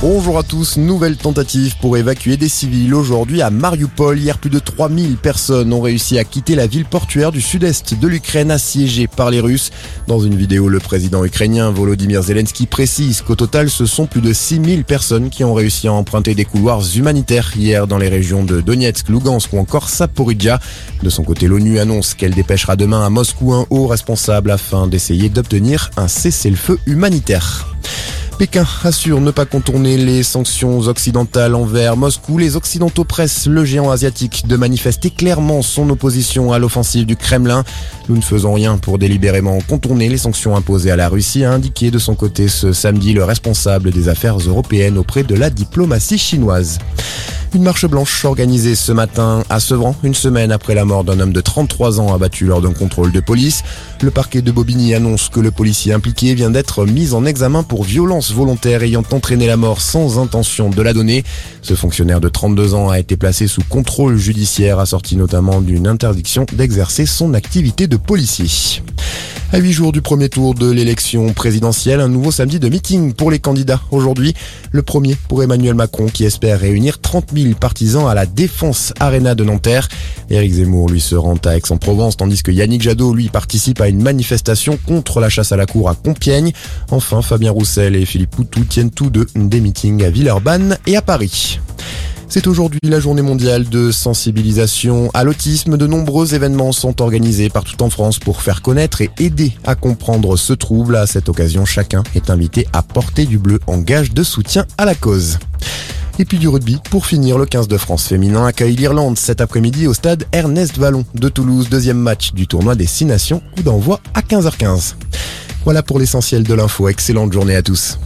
Bonjour à tous, nouvelle tentative pour évacuer des civils aujourd'hui à Mariupol. Hier, plus de 3000 personnes ont réussi à quitter la ville portuaire du sud-est de l'Ukraine assiégée par les Russes. Dans une vidéo, le président ukrainien Volodymyr Zelensky précise qu'au total, ce sont plus de 6000 personnes qui ont réussi à emprunter des couloirs humanitaires hier dans les régions de Donetsk, Lugansk ou encore Saporidja. De son côté, l'ONU annonce qu'elle dépêchera demain à Moscou un haut responsable afin d'essayer d'obtenir un cessez-le-feu humanitaire. Pékin assure ne pas contourner les sanctions occidentales envers Moscou. Les Occidentaux pressent le géant asiatique de manifester clairement son opposition à l'offensive du Kremlin. Nous ne faisons rien pour délibérément contourner les sanctions imposées à la Russie, a indiqué de son côté ce samedi le responsable des affaires européennes auprès de la diplomatie chinoise. Une marche blanche organisée ce matin à Sevran, une semaine après la mort d'un homme de 33 ans abattu lors d'un contrôle de police. Le parquet de Bobigny annonce que le policier impliqué vient d'être mis en examen pour violence volontaire ayant entraîné la mort sans intention de la donner. Ce fonctionnaire de 32 ans a été placé sous contrôle judiciaire assorti notamment d'une interdiction d'exercer son activité de policier. À huit jours du premier tour de l'élection présidentielle, un nouveau samedi de meeting pour les candidats. Aujourd'hui, le premier pour Emmanuel Macron qui espère réunir 30 000 partisans à la Défense Arena de Nanterre. Éric Zemmour lui se rend à Aix-en-Provence tandis que Yannick Jadot lui participe à une manifestation contre la chasse à la cour à Compiègne. Enfin, Fabien Roussel et Philippe Poutou tiennent tous deux des meetings à Villeurbanne et à Paris. C'est aujourd'hui la journée mondiale de sensibilisation à l'autisme. De nombreux événements sont organisés partout en France pour faire connaître et aider à comprendre ce trouble. À cette occasion, chacun est invité à porter du bleu en gage de soutien à la cause. Et puis du rugby, pour finir, le 15 de France féminin accueille l'Irlande cet après-midi au stade Ernest Vallon de Toulouse, deuxième match du tournoi des 6 nations, coup d'envoi à 15h15. Voilà pour l'essentiel de l'info, excellente journée à tous.